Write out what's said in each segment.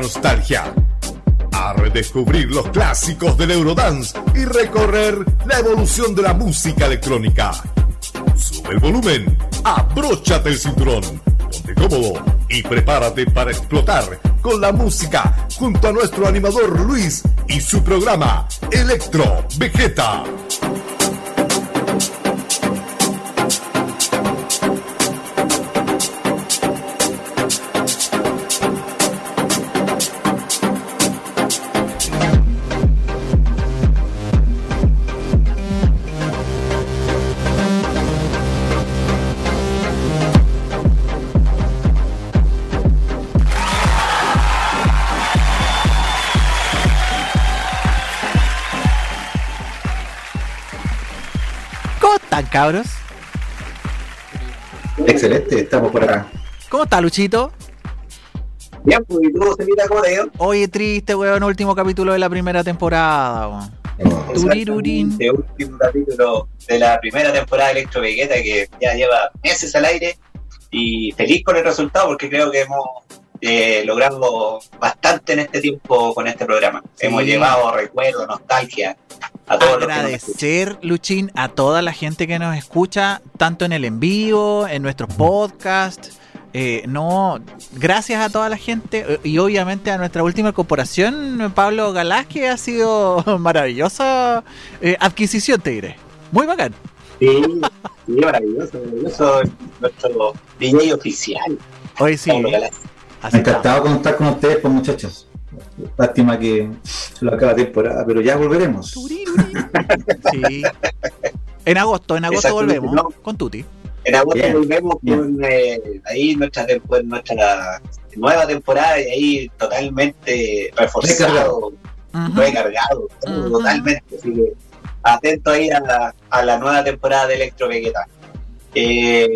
nostalgia, a redescubrir los clásicos del Eurodance y recorrer la evolución de la música electrónica. Sube el volumen, abróchate el cinturón, ponte cómodo y prepárate para explotar con la música junto a nuestro animador Luis y su programa Electro Vegeta. Cabros? Excelente, estamos por acá. ¿Cómo está, Luchito? Bien, pues, ¿y señorita, cómo te dio? Oye, triste, weón, último capítulo de la primera temporada, weón. Turirurín. Último capítulo de la primera temporada de Electro Vegeta que ya lleva meses al aire y feliz con el resultado porque creo que hemos eh, logrado bastante en este tiempo con este programa. Sí. Hemos llevado recuerdos, nostalgia a todos los. Agradecer, Luchín, a toda la gente que nos escucha, tanto en el en vivo, en nuestros podcasts. Eh, no, gracias a toda la gente eh, y obviamente a nuestra última corporación, Pablo Galás, que ha sido maravillosa eh, adquisición, te diré. Muy bacán. Sí, sí, maravilloso, maravilloso. Nuestro DJ oficial. Hoy sí. Pablo Galás. así. Encantado de contar con ustedes, pues muchachos. Lástima que se lo acaba la temporada, pero ya volveremos. Sí. En agosto, en agosto volvemos ¿no? con Tuti. En agosto Bien, volvemos bien. con eh, ahí nuestra, nuestra nueva temporada y ahí totalmente reforzado, recargado, Ujú. totalmente. Así que atento ahí a la, a la nueva temporada de Electro Vegeta. Eh,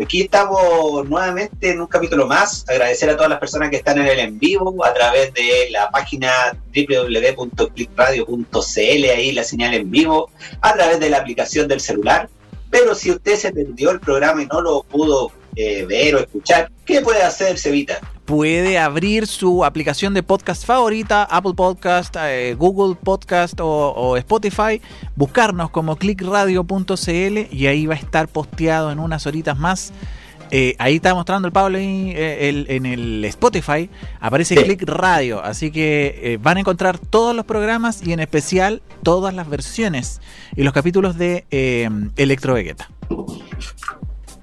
aquí estamos nuevamente en un capítulo más. Agradecer a todas las personas que están en el en vivo a través de la página www.clickradio.cl, ahí la señal en vivo, a través de la aplicación del celular. Pero si usted se perdió el programa y no lo pudo eh, ver o escuchar, ¿qué puede hacer, Cevita? Puede abrir su aplicación de podcast favorita, Apple Podcast, eh, Google Podcast o, o Spotify, buscarnos como clickradio.cl y ahí va a estar posteado en unas horitas más. Eh, ahí está mostrando el Pablo eh, el- en el Spotify, aparece Sí. Click Radio, así que van a encontrar todos los programas y en especial todas las versiones y los capítulos de Electro Vegeta.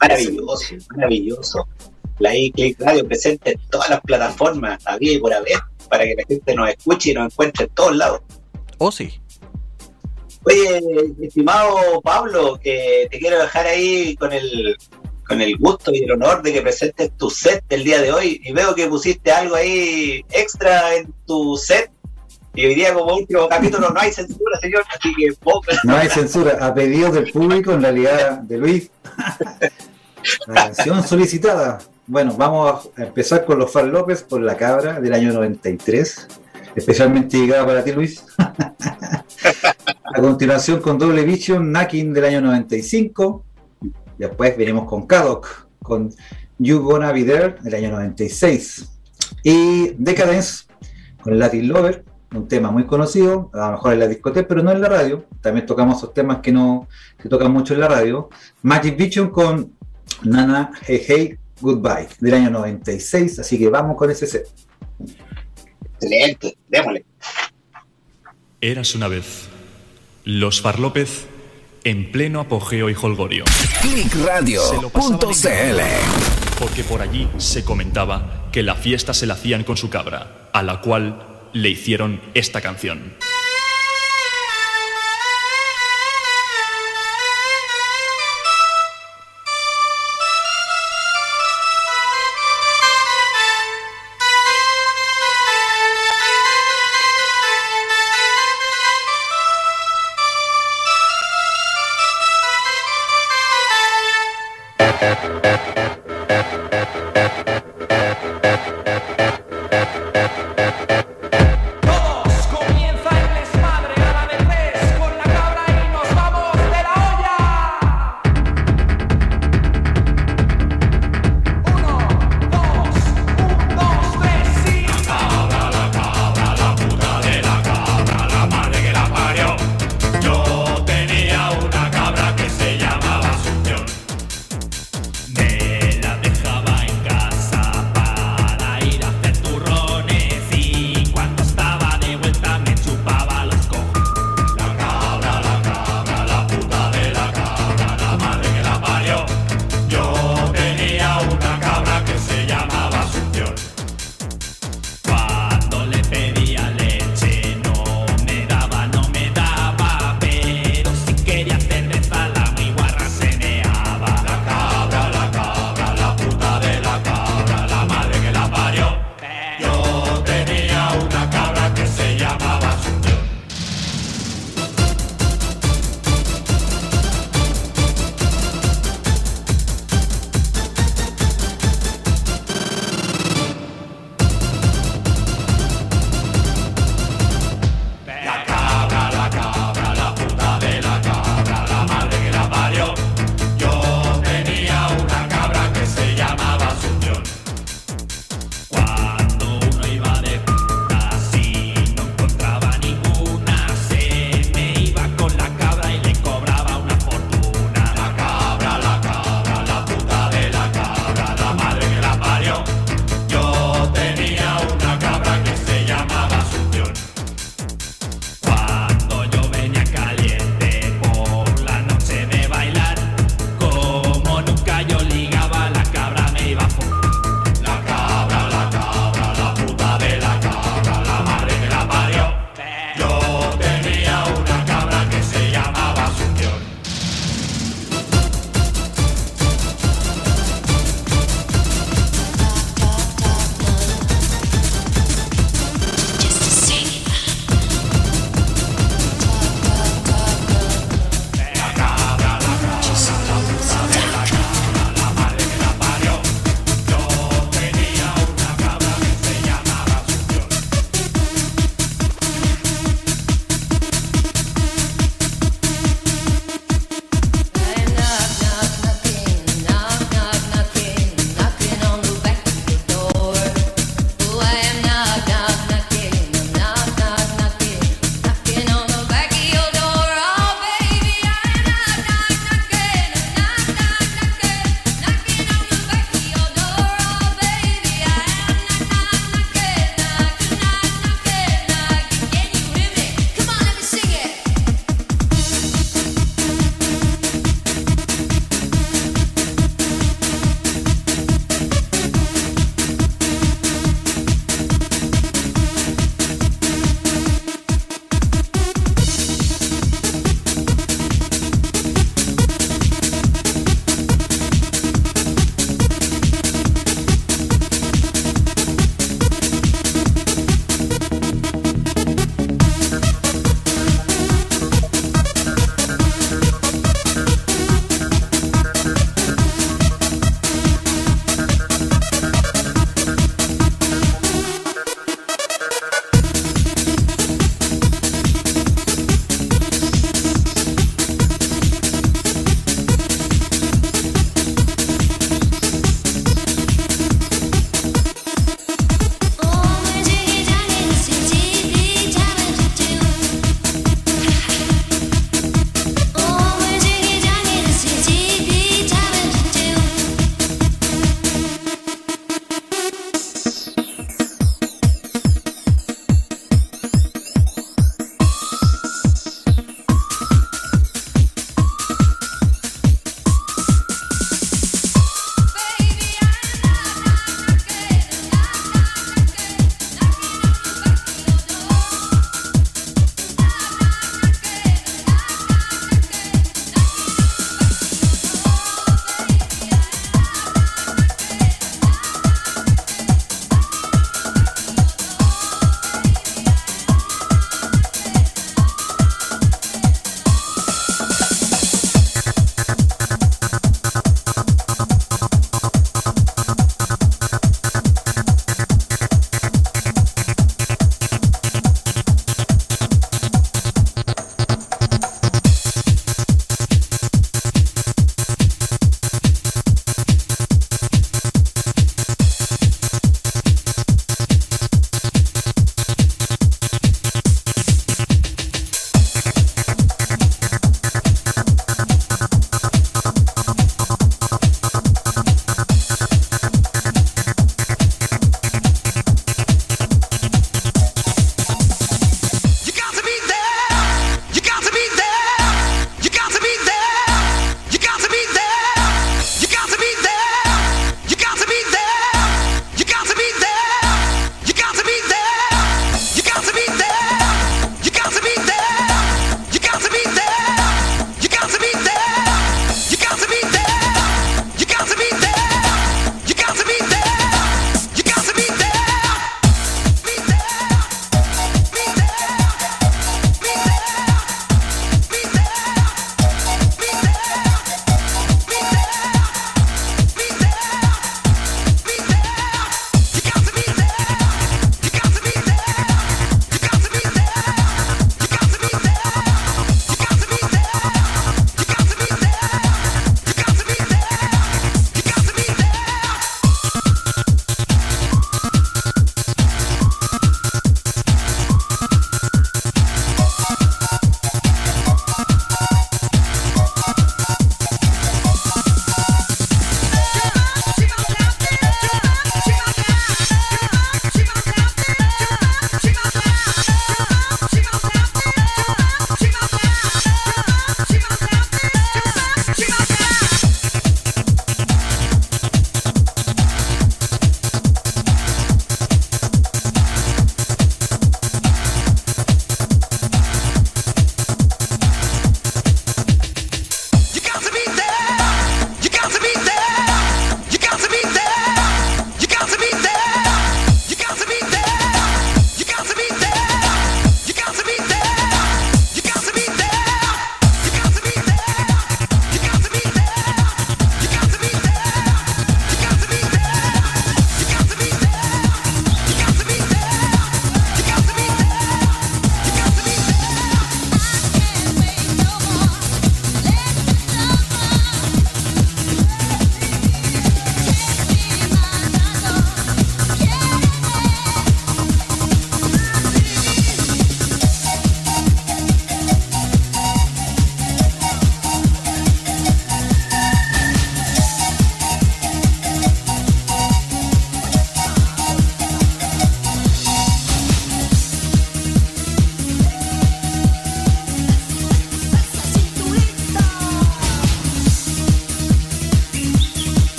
Maravilloso, maravilloso. La iClick Radio presente en todas las plataformas, había y por haber, para que la gente nos escuche y nos encuentre en todos lados. ¿O sí? Oye, estimado Pablo, que te quiero dejar ahí con el con el gusto y el honor de que presentes tu set del día de hoy. Y veo que pusiste algo ahí extra en tu set. Y hoy día, como último capítulo, no hay censura, señor. Así que ponga- No hay censura, a pedido del público, en realidad de Luis. La canción solicitada. Bueno, vamos a empezar con los Far López por la cabra del año 93, especialmente llegada para ti, Luis. A continuación con Doble Vision, Nakin del año 95. Después venimos con Kadok, con You Gonna Be There del año 96. Y Decadence con Latin Lover, un tema muy conocido, a lo mejor en la discoteca, pero no en la radio. También tocamos esos temas que no que tocan mucho en la radio. Magic Vision con Nana Hey Goodbye del año 96, así que vamos con ese set. Excelente, démosle. Eras una vez. Los Farlópez en pleno apogeo y holgorio. Clickradio.cl Porque por allí se comentaba que la fiesta se la hacían con su cabra, a la cual le hicieron esta canción.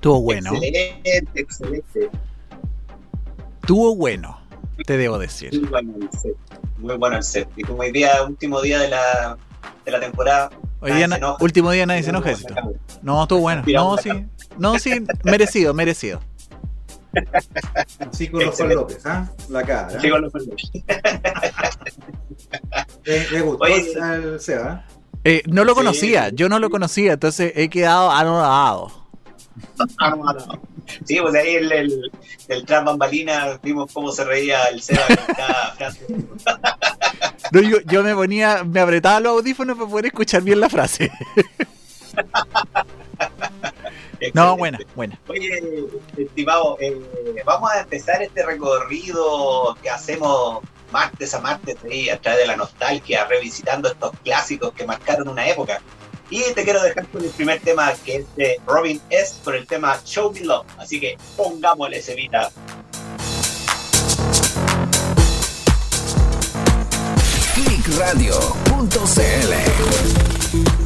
Estuvo bueno. Excelente, excelente. Estuvo bueno, te debo decir. Muy bueno el set. Muy bueno el set. Y como hoy día, último día de la, de la temporada. Hoy día, último día nadie se enoja. No, estuvo bueno. No, sí. No, sí, merecido, merecido. Así con los Juan López, ¿ah? La cara. Sí, con los Juan López. ¿Le gustó Oye, al Seba? Eh, no lo conocía, yo no lo conocía, entonces he quedado anonadado. Sí, pues ahí el, el, el tras bambalina vimos cómo se reía el Seba con cada frase. No, yo, yo, me ponía, me apretaba los audífonos para poder escuchar bien la frase. no, buena, buena. Oye, estimado, eh, vamos a empezar este recorrido que hacemos martes a martes ahí, a través de la nostalgia, revisitando estos clásicos que marcaron una época. Y te quiero dejar con el primer tema que es de Robin S. por el tema Show Me Love. Así que pongámosle ese vida. Clickradio.cl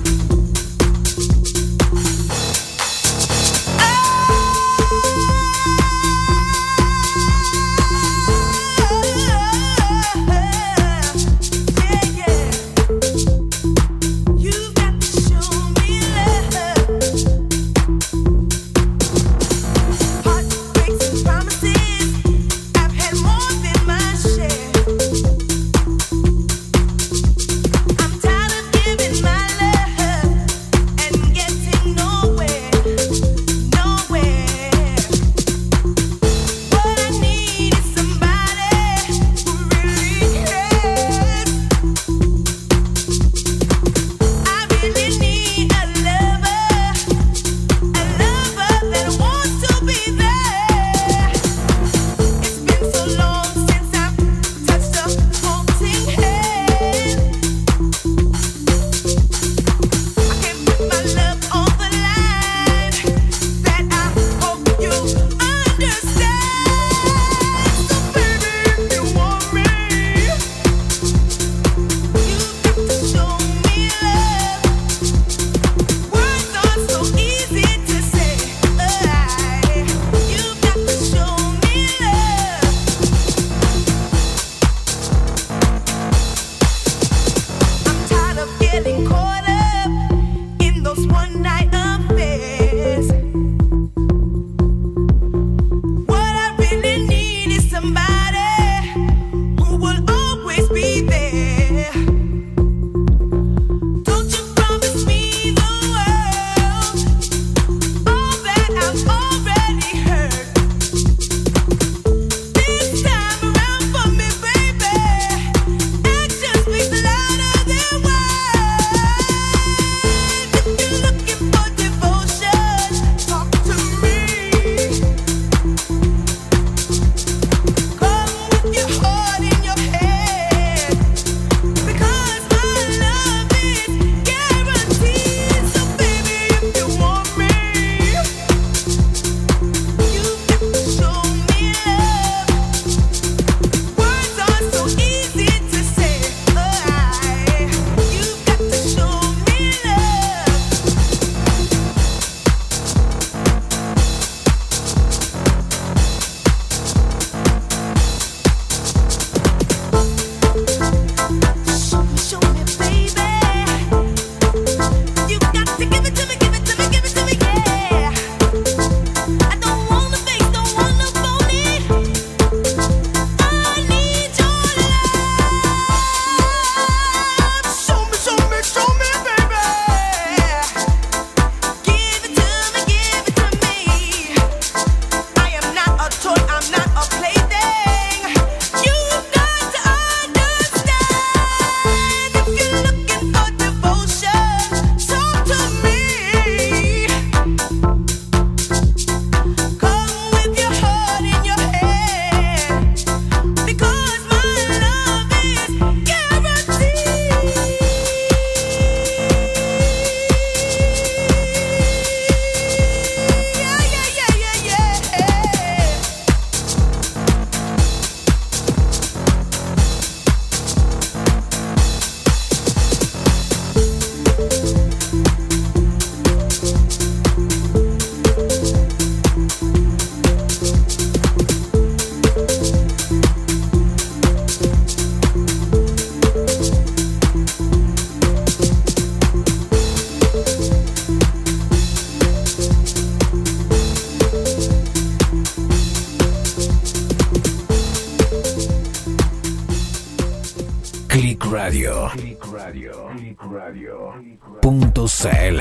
Punto CL.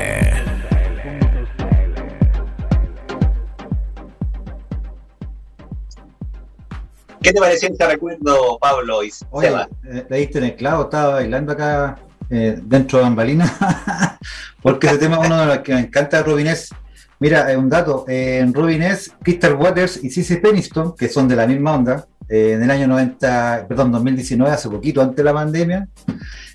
¿Qué te pareció este recuerdo, Pablo y Oye, eh, le diste en el clavo, estaba bailando acá eh, dentro de Bambalina, porque ese tema es uno de los que me encanta de Rubinés. Mira, eh, un dato, en Rubinés, Crystal Waters y Cici Peniston, que son de la misma onda, en el año 90, perdón, 2019, hace poquito, antes de la pandemia,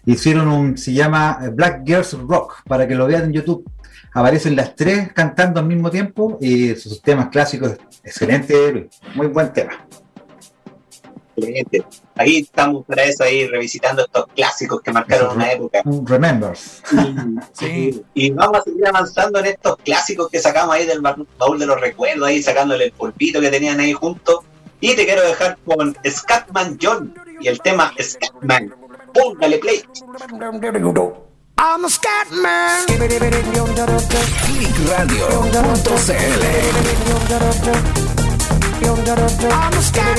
hicieron un, se llama Black Girls Rock, para que lo vean en YouTube. Aparecen las tres cantando al mismo tiempo y sus temas clásicos, excelente, muy buen tema. Ahí estamos para eso, ahí revisitando estos clásicos que marcaron una época. Remembers. Y, vamos a seguir avanzando en estos clásicos que sacamos ahí del baúl de los recuerdos, ahí sacándole el polvito que tenían ahí juntos. Y te quiero dejar con Scatman John y el tema Scatman. Póngale play. I'm a Scatman. I'm a scat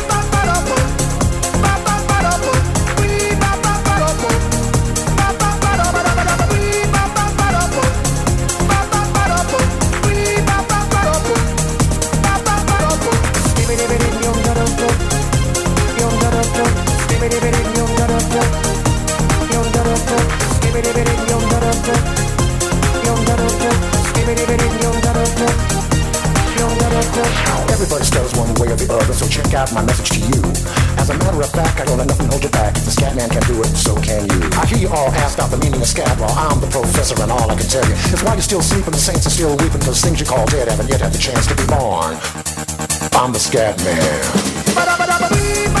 Out my message to you. As a matter of fact, I don't let nothing hold you back. The scat man can do it, so can you. I hear you all ask out the meaning of scat while I'm the professor and all I can tell you is why you're still sleeping, the saints are still weeping, those things you call dead haven't yet had the chance to be born. I'm the scat man.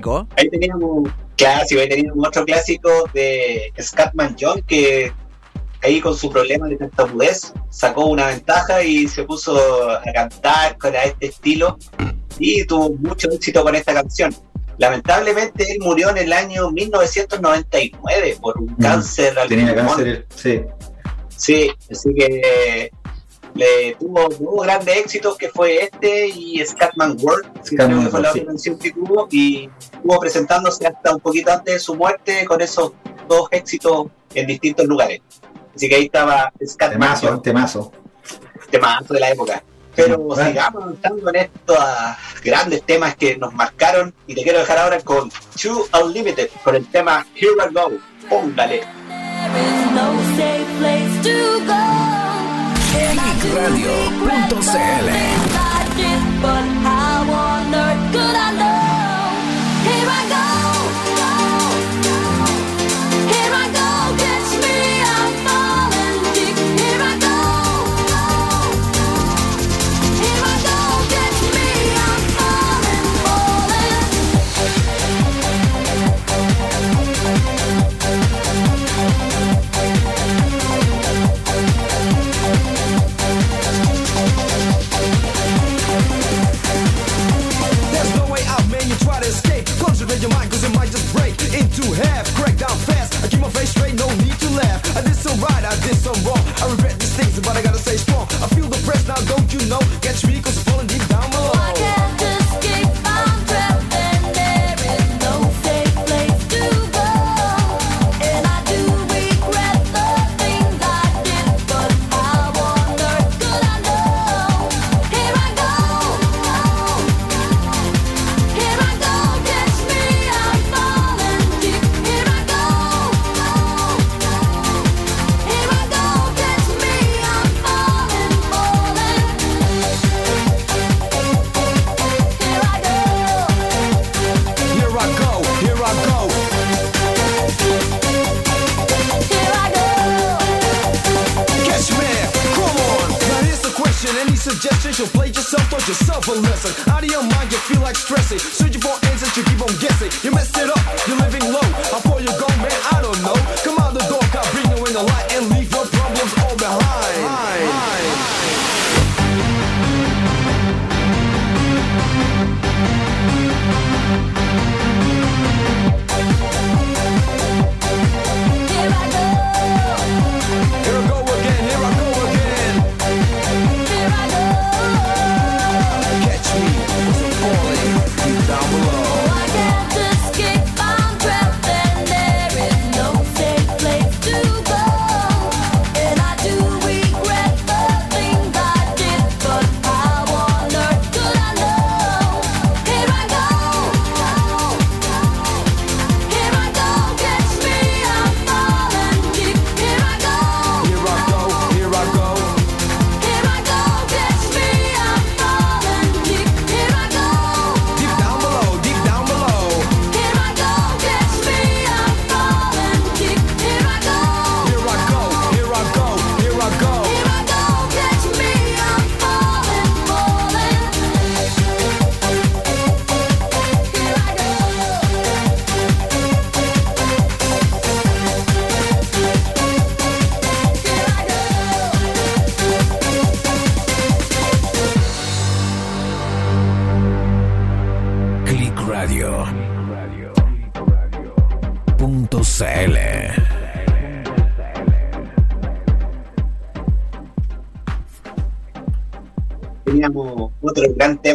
Clásico. Ahí teníamos clásico, ahí teníamos otro clásico de Scatman John que ahí con su problema de tartamudez sacó una ventaja y se puso a cantar con este estilo y tuvo mucho éxito con esta canción. Lamentablemente él murió en el año 1999 por un mm, cáncer al Tenía cáncer, sí. Sí, así que le tuvo, tuvo grandes éxitos que fue este y Scatman World, que fue la otra canción que tuvo, y estuvo presentándose hasta un poquito antes de su muerte con esos dos éxitos en distintos lugares. Así que ahí estaba Scatman Temazo, World. temazo. Temazo de la época. Pero sigamos avanzando en estos grandes temas que nos marcaron y te quiero dejar ahora con Two Unlimited, con el tema Here I Go. Póngale. Radio.cl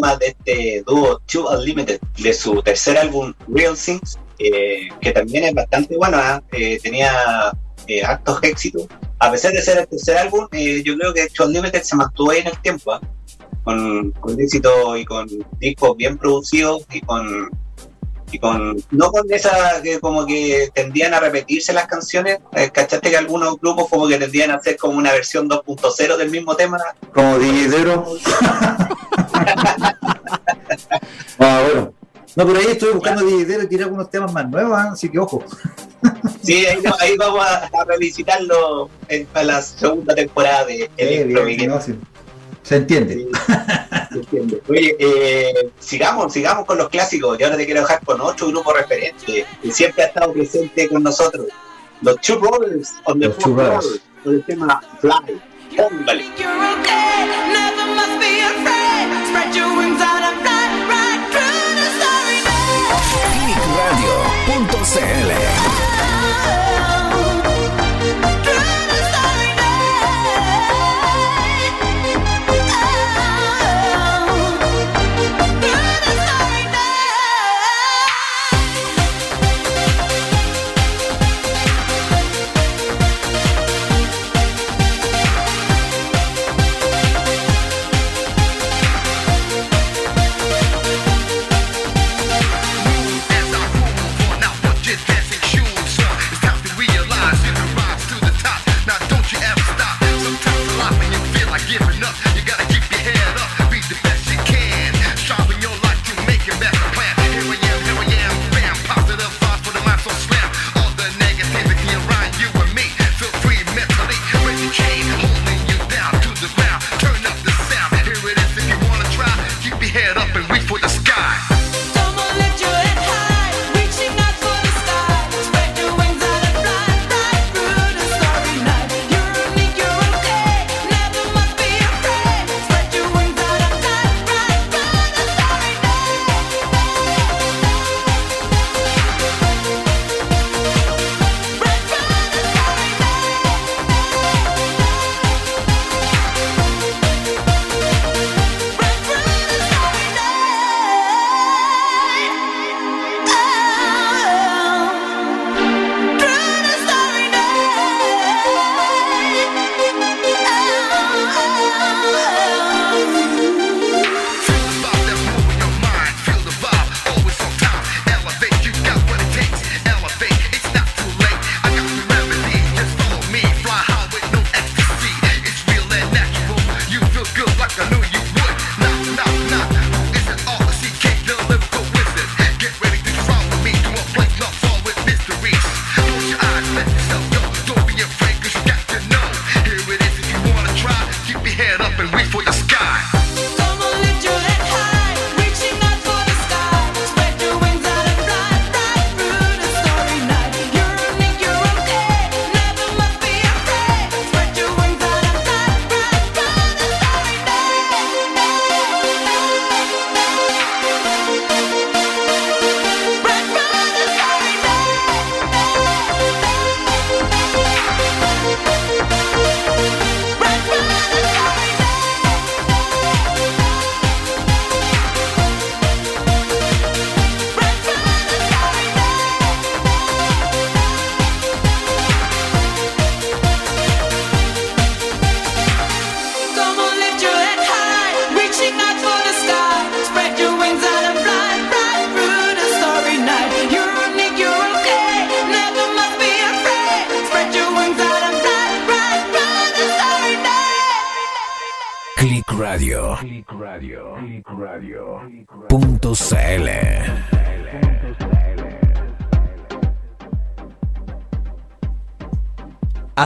tema de este dúo Two Unlimited, de su tercer álbum Real Things, eh, que también es bastante bueno, ¿ah? eh, tenía eh, actos éxitos. A pesar de ser el tercer álbum, yo creo que Two Unlimited se mantuvo ahí en el tiempo, ¿ah? con, con éxito y con discos bien producidos y con y con no con esa que como que tendían a repetirse las canciones cachaste que algunos grupos como que tendían a hacer como una versión 2.0 del mismo tema como Dividero ah, bueno. No, pero ahí estoy buscando dinero y tirar algunos temas más nuevos, ¿ah? así que ojo. Sí, ahí, vamos a, revisitarlo en, la segunda temporada de El se entiende. se entiende. Oye, eh, sigamos, sigamos con los clásicos. Yo ahora te quiero dejar con otro grupo referente que siempre ha estado presente con nosotros. Los Two Brothers on the los Four Brothers, con el tema Fly. Póngale. spread your wings out and fly.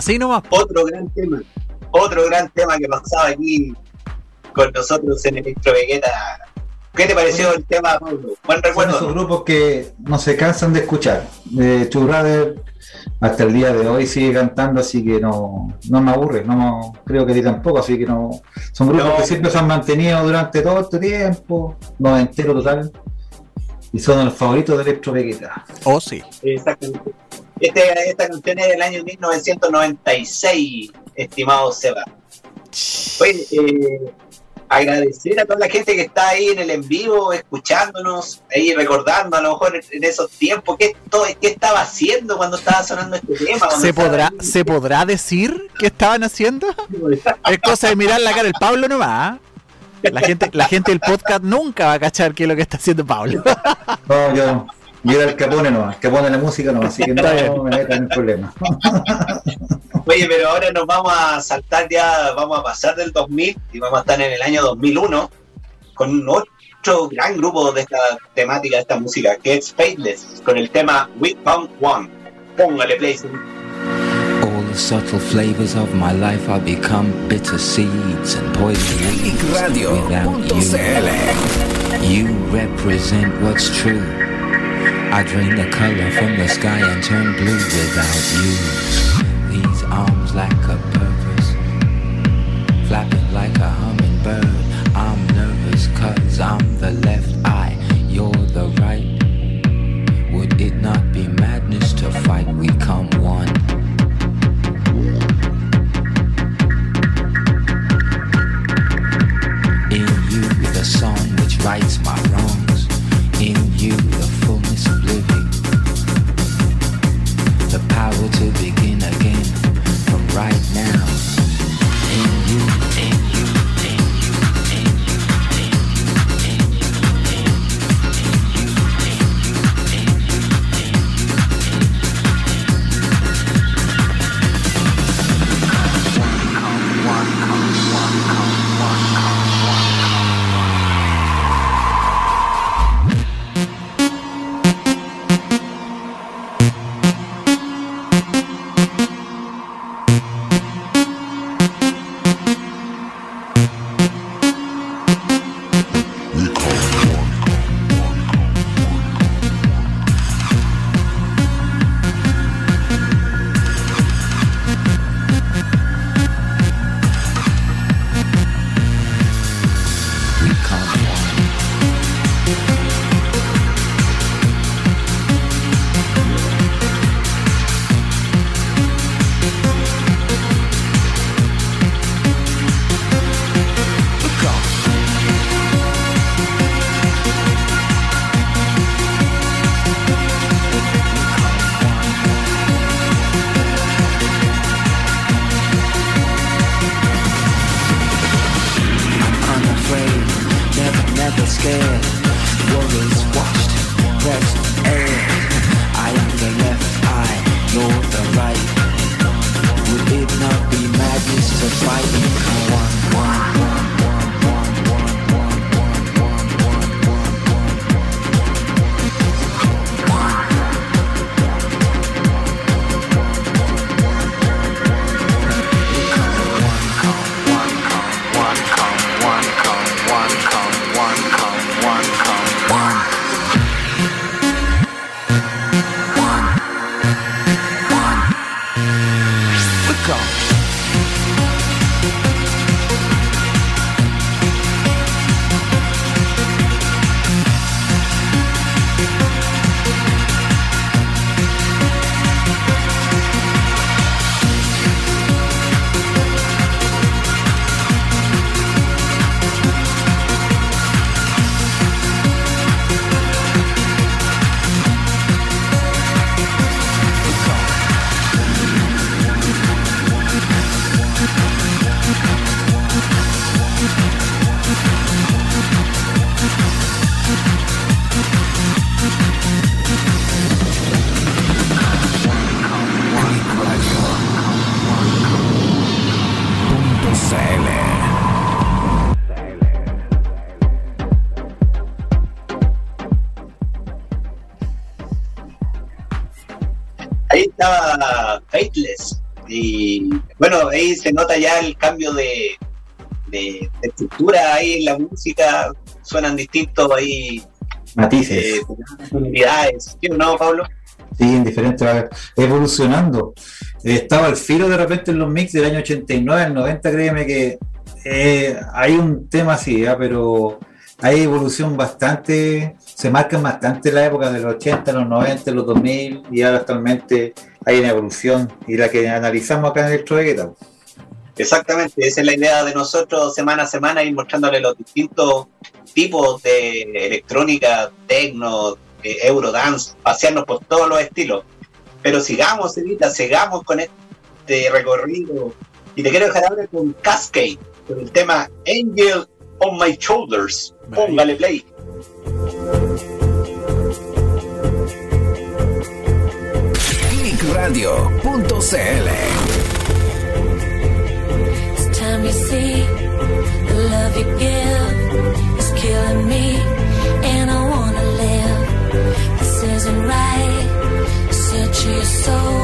Así nomás. Otro gran tema. Otro gran tema que pasaba aquí con nosotros en Electro Vegeta. ¿Qué te pareció el tema, Pablo? Buen Son recuerdo. esos grupos que no se cansan de escuchar. Eh, Two Brother hasta el día de hoy sigue cantando, así que no, no me aburre, no creo que a ti tampoco, así que no. Son grupos No. que siempre se han mantenido durante todo este tiempo, noventero total, y son los favoritos de Electro Vegeta. Oh, sí. Exactamente. Este- esta canción es del año 1996, estimado Seba. Oye, eh, agradecer a toda la gente que está ahí en el en vivo, escuchándonos, ahí recordando a lo mejor en, esos tiempos qué, esto- qué estaba haciendo cuando estaba sonando este tema. ¿Se podrá, ahí. ¿Se podrá decir qué estaban haciendo? Es cosa de mirar la cara del Pablo nomás. La gente, la gente del podcast nunca va a cachar qué es lo que está haciendo Pablo. No, yo, yo era el Capone no, el Capone de la música no, así que no me metan en problemas. Oye, pero ahora nos vamos a saltar ya, vamos a pasar del 2000 y vamos a estar en el año 2001 con otro gran grupo de esta temática, de esta música, que es Faithless, con el tema We Found One. Póngale play. All the subtle flavors of my life are become bitter seeds and poison without you. You represent what's true. I drain the color from the sky and turn blue without you. These arms lack a purpose, flapping like a hummingbird. I'm nervous cause I'm the left eye, you're the right. Would it not be madness to fight? We come one. In you, the song which rights my Ahí estaba Faithless. Y bueno, ahí se nota ya el cambio de, de- de estructura ahí en la música. Suenan distintos ahí, Matices. eh, unidades. ¿Sí o no, Pablo? Sí, en diferentes, evolucionando. Eh, Estaba al filo de repente en los mix del año 89, el 90, créeme que eh, hay un tema así, ¿ya? pero hay evolución bastante, se marcan bastante la época de los 80, los 90, los 2000 y ahora actualmente hay una evolución y la que analizamos acá en Electro Vegeta. Exactamente, esa es la idea de nosotros semana a semana ir mostrándole los distintos tipos de electrónica, techno, eh, eurodance, pasearnos por todos los estilos. Pero sigamos, Evita, sigamos con este recorrido. Y te quiero dejar ahora con Cascade, con el tema Angel on My Shoulders. Póngale play. Clickradio.cl It's time you see the love you give 走。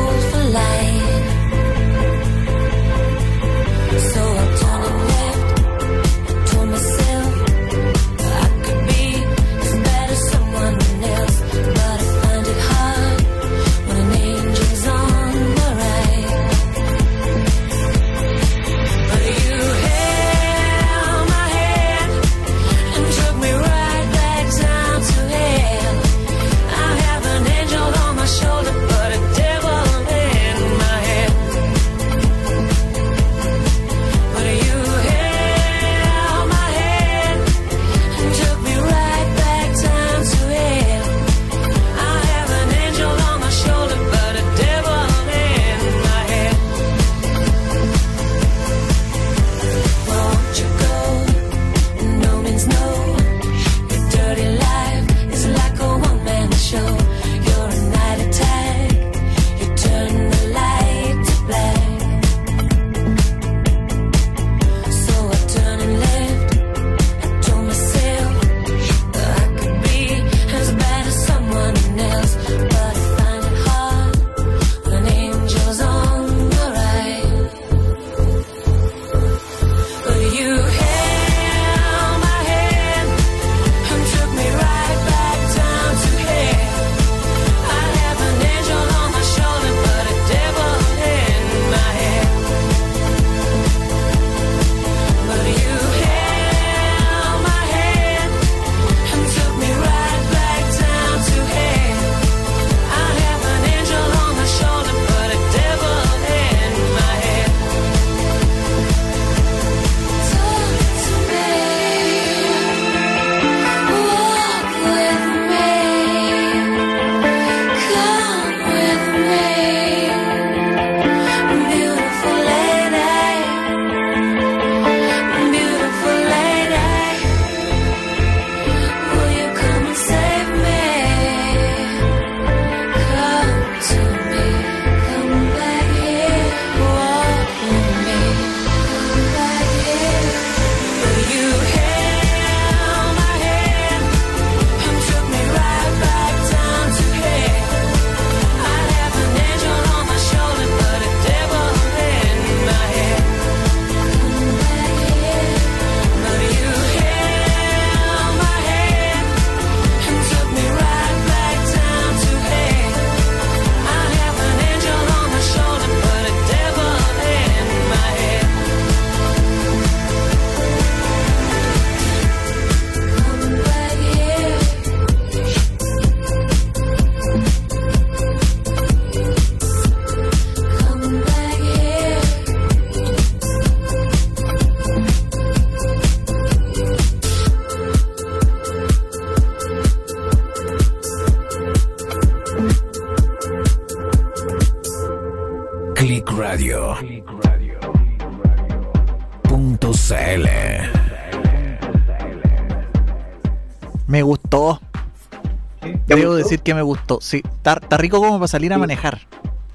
Decir que me gustó. Sí, está, está rico como para salir a Sí. manejar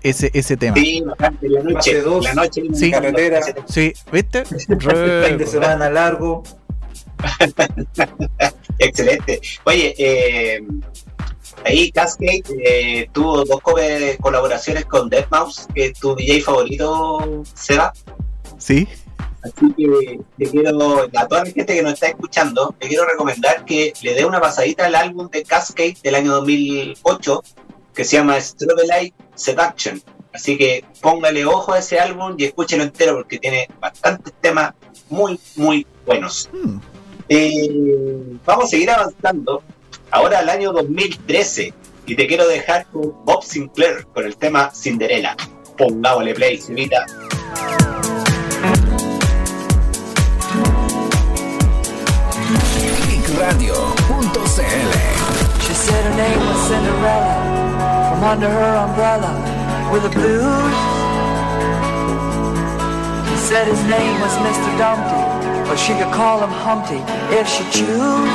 ese, ese tema. Sí, bastante, la noche, dos, la noche Sí. carretera. Sí, ¿viste? Fin de semana largo. Excelente. Oye, eh, ahí Cascade eh, tuvo dos co- colaboraciones con Deadmau5, que es tu DJ favorito, Seba. Sí. Así que te quiero, a toda la gente que nos está escuchando, te quiero recomendar que le dé una pasadita al álbum de Cascade del año 2008, que se llama Strawberry Seduction. Así que póngale ojo a ese álbum y escúchelo entero porque tiene bastantes temas muy, muy buenos. Hmm. Eh, vamos a seguir avanzando. Ahora al año 2013. Y te quiero dejar con Bob Sinclair con el tema Cinderella. Pongámosle play, Civita. Clickradio.cl She said her name was Cinderella from under her umbrella with the blues. He said his name was Mr. Dumpty, but she could call him Humpty if she chose.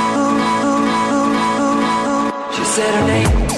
She said her name.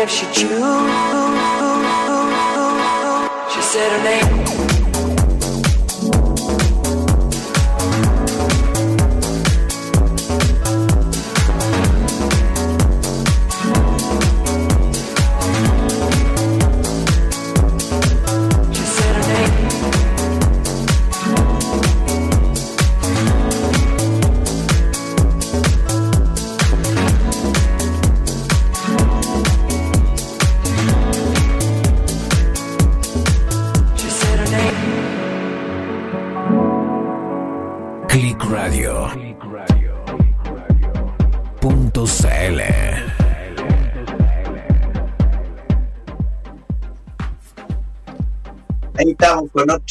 If.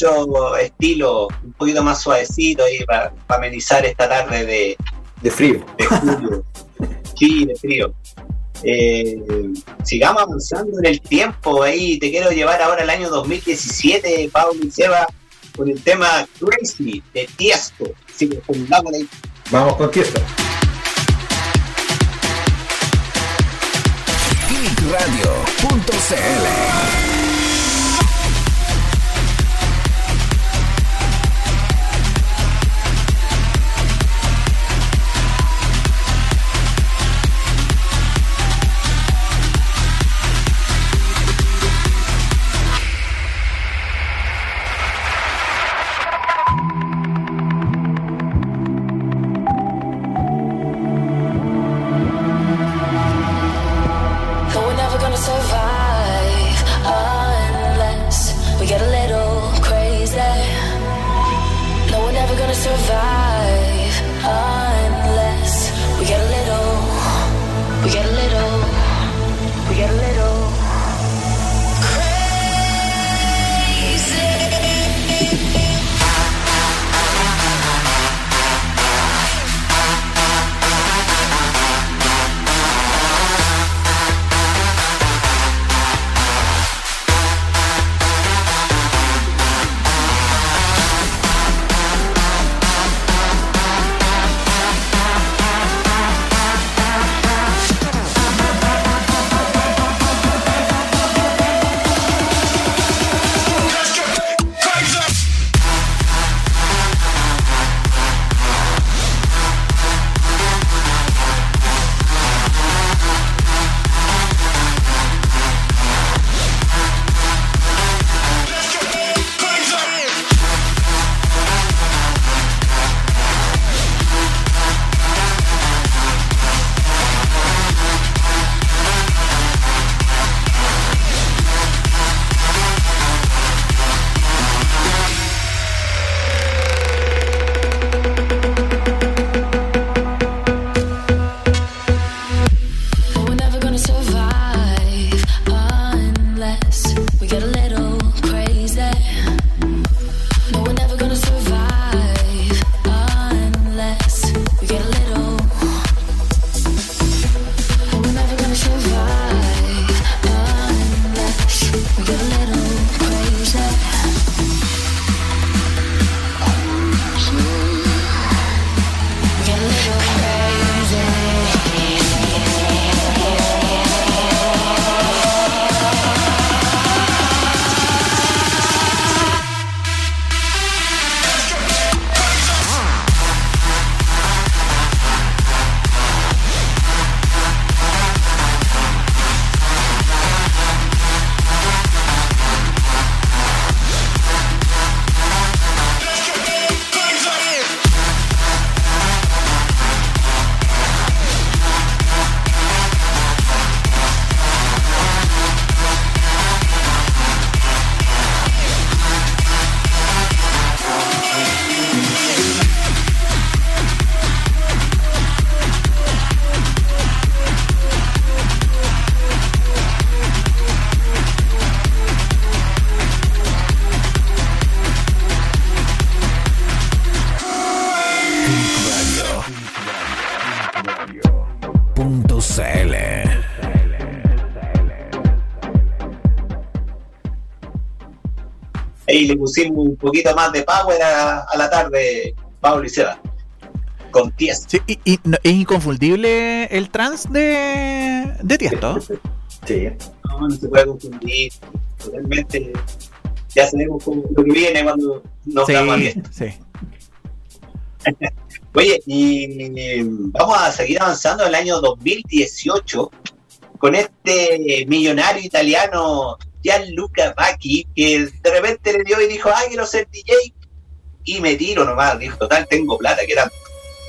Otro estilo, un poquito más suavecito ahí para, para amenizar esta tarde de, De frío. de julio. sí, de frío. Eh, sigamos avanzando en el tiempo. Ahí te quiero llevar ahora al año 2017, Pablo y Seba, con el tema Crazy de Tiesto. Así que ahí. Vamos con Tiesto. Clickradio.cl pusimos un poquito más de power a, a la tarde, Pablo y Seba. Con 10. Sí, y, y no- es inconfundible el trans de, de Tiesto. Sí. No, no se puede confundir. Totalmente. Ya sabemos cómo- lo que viene cuando nos Sí, vamos a bien. sí. Oye, y vamos a seguir avanzando en el año 2018 con este millonario italiano Gianluca Vacchi que de repente le dio y dijo, ah, quiero ser DJ y me tiro nomás, dijo, total, tengo plata, que era...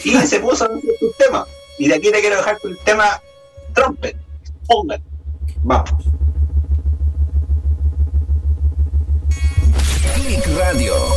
Y se puso a hacer sus temas. Y de aquí te quiero dejar con el tema Trumpet. Pongan. Vamos. Clickradio.cl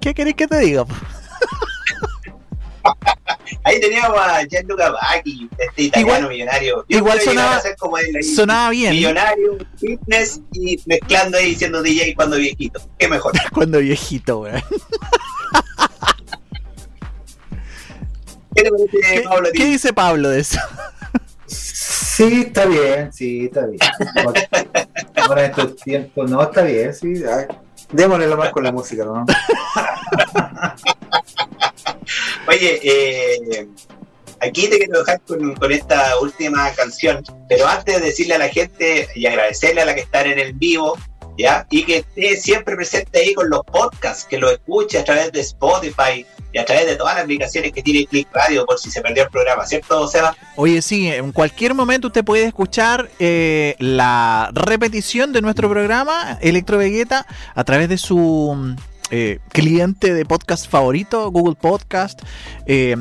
¿Qué querés que te diga? Ahí teníamos a Gianluca Vacchi, este italiano Igual- millonario. Yo igual sonaba- como sonaba bien. Millonario, fitness y mezclando ahí siendo DJ cuando viejito. ¿Qué mejor? Cuando viejito, weón. ¿Qué te parece, ¿Qué, Pablo? qué dice Pablo de eso? Sí, está bien, sí, está bien. Ahora en estos tiempos, no, está bien, sí. ah, Démosle lo más con la música, ¿no? Oye, eh, aquí te quiero dejar con, esta última canción, pero antes de decirle a la gente y agradecerle a la que está en el vivo, ¿ya? Y que esté siempre presente ahí con los podcasts, que lo escuche a través de Spotify y a través de todas las aplicaciones que tiene Click Radio por si se perdió el programa, ¿cierto, Seba? Oye, sí, en cualquier momento usted puede escuchar eh, la repetición de nuestro programa Electro Vegeta a través de su mm, eh, cliente de podcast favorito, Google Podcast, eh,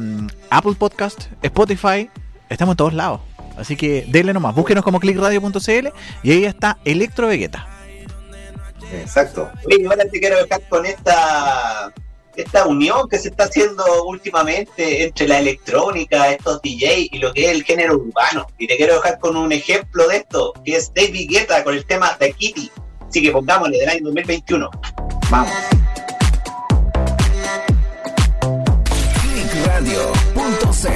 Apple Podcast, Spotify. Estamos en todos lados. Así que denle nomás, búsquenos como clickradio.cl y ahí está Electro Vegeta. Exacto. Oye, ahora te quiero dejar con esta esta unión que se está haciendo últimamente entre la electrónica, estos DJ y lo que es el género urbano. Y te quiero dejar con un ejemplo de esto, que es David Guetta con el tema The Kitty. Así que pongámosle del año 2021. Vamos. Clickradio.cl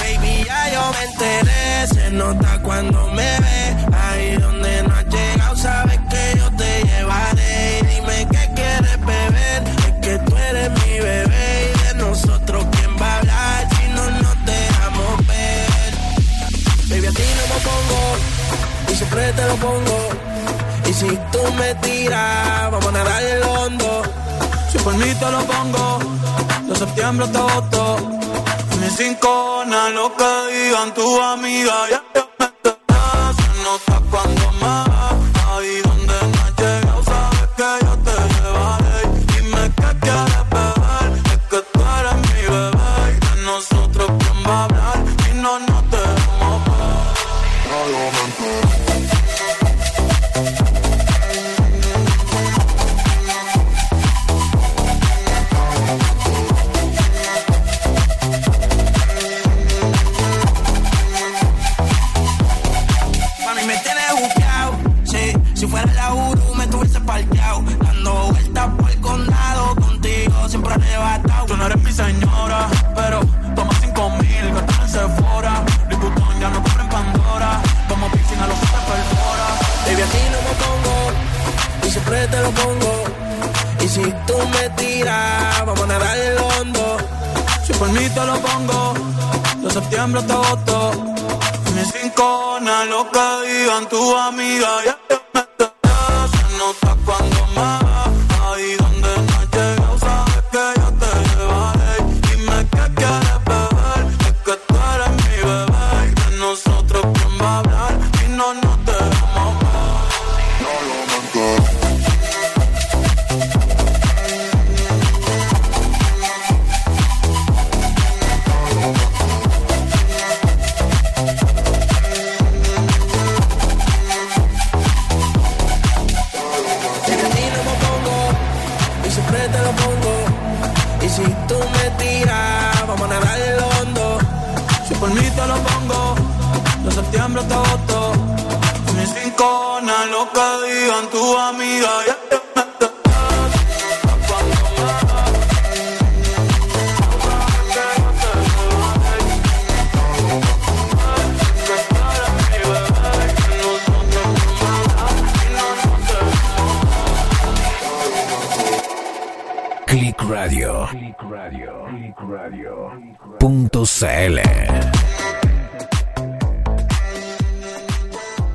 Baby, ya yo me enteré, se nota cuando me ve. Y siempre te lo pongo. Y si tú me tiras, vamos a nadar el hondo. Si por mí te lo pongo, de septiembre hasta agosto. Mis cinco lo que digan tu amiga. Ya, me enteré, se nota cuando me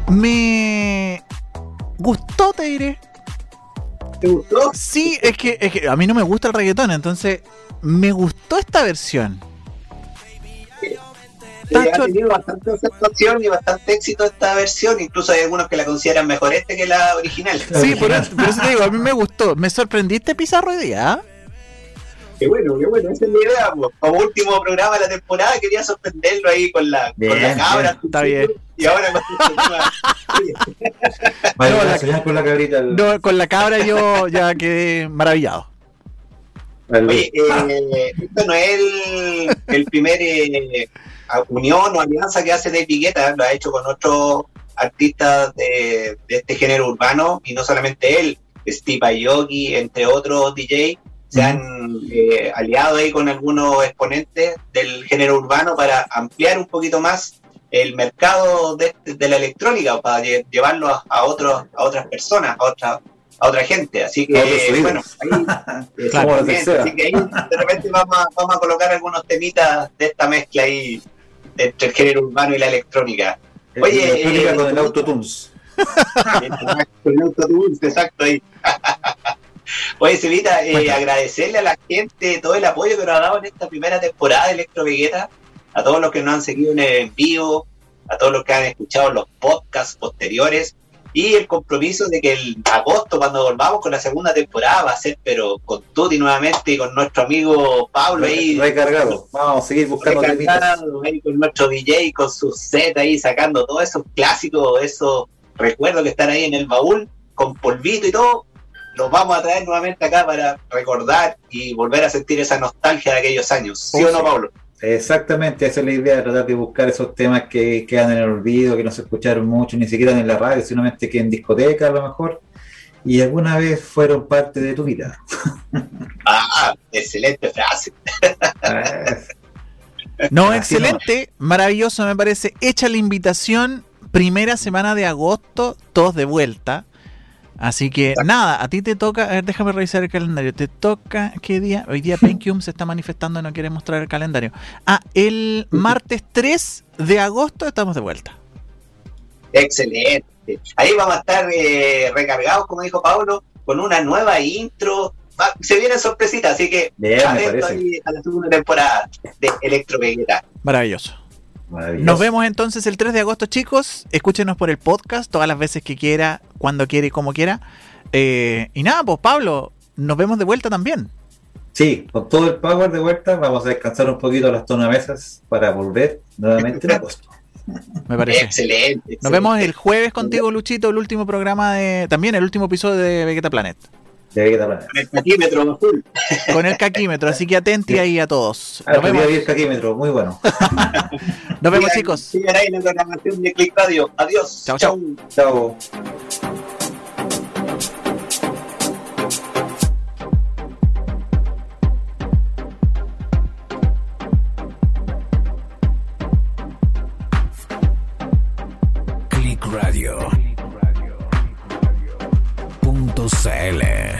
Me gustó, te diré. ¿Te gustó? Sí, es que, es que a mí no me gusta el reggaetón, entonces me gustó esta versión. Sí, ha tenido bastante aceptación y bastante éxito esta versión. Incluso hay algunos que la consideran mejor este que la original. Sí, por eso, por eso te digo, a mí me gustó. Me sorprendiste, Pizarro, hoy día. Qué bueno, qué bueno, esa es la idea. po. Como último programa de la temporada quería sorprenderlo ahí con la, con la cabra. bien, está bien. Y ahora con tema. Vale, No, la- soñar con la cabrita. el- No, con la cabra yo ya quedé maravillado. Oye, eh, esto no es el, el primer eh, unión o alianza que hace de Guetta, lo ha hecho con otros artistas de, de este género urbano y no solamente él, Steve Aoki, entre otros DJ, se han eh, aliado ahí con algunos exponentes del género urbano para ampliar un poquito más el mercado de, de la electrónica, para lle- llevarlo a, a otros, a otras personas, a otra, a otra gente. Así que, bueno, ahí eh, así que ahí de repente vamos a, vamos a colocar algunos temitas de esta mezcla ahí entre el género urbano y la electrónica. el- Oye, la electrónica eh, con el autotunes. Con el autotune, exacto ahí. Oye, Celita, eh, agradecerle a la gente todo el apoyo que nos ha dado en esta primera temporada de Electro Vegeta, a todos los que nos han seguido en el en vivo, a todos los que han escuchado los podcasts posteriores y el compromiso de que el agosto, cuando volvamos con la segunda temporada, va a ser, pero con Tuti nuevamente y con nuestro amigo Pablo ahí. Recargado. Vamos a seguir buscando ahí con nuestro DJ, con su set ahí sacando todos esos clásicos, esos recuerdos que están ahí en el baúl, con polvito y todo, los vamos a traer nuevamente acá para recordar y volver a sentir esa nostalgia de aquellos años. ¿Sí Oh, o no, sí. Pablo? Exactamente, esa es la idea, tratar de buscar esos temas que quedan en el olvido, que no se escucharon mucho, ni siquiera en la radio, solamente que en discoteca a lo mejor, y alguna vez fueron parte de tu vida. Ah, excelente frase. No, Así excelente, maravilloso, me parece. Hecha la invitación, primera semana de agosto, todos de vuelta. Así que nada, a ti te toca, a ver, déjame revisar el calendario. Te toca, ¿qué día? Hoy día Penkium se está manifestando y no quiere mostrar el calendario. Ah, el martes 3 de agosto estamos de vuelta. Excelente. Ahí vamos a estar eh, recargados, como dijo Pablo, con una nueva intro. Va- se viene sorpresita, así que Bien, me parece. ahí a la segunda temporada de Electro Vegeta. Maravilloso. Nos vemos entonces el 3 de agosto, chicos. Escúchenos por el podcast todas las veces que quiera, cuando quiera y como quiera. Eh, y nada, pues Pablo, nos vemos de vuelta también. Sí, con todo el power de vuelta, vamos a descansar un poquito las tornamesas para volver nuevamente en agosto. Me parece. Excelente. Nos excelente. vemos el jueves contigo, Luchito, el último programa de. También el último episodio de Vegeta Planet. Con el caquímetro. Con el caquímetro, así que atenti sí. ahí a todos. Nos vemos. el caquímetro, muy bueno. Nos vemos, chicos. Sigan ahí en la programación de Click Radio. Adiós. Chao, chao. Chao. Click Radio. Click Radio. Click Radio. Punto CL.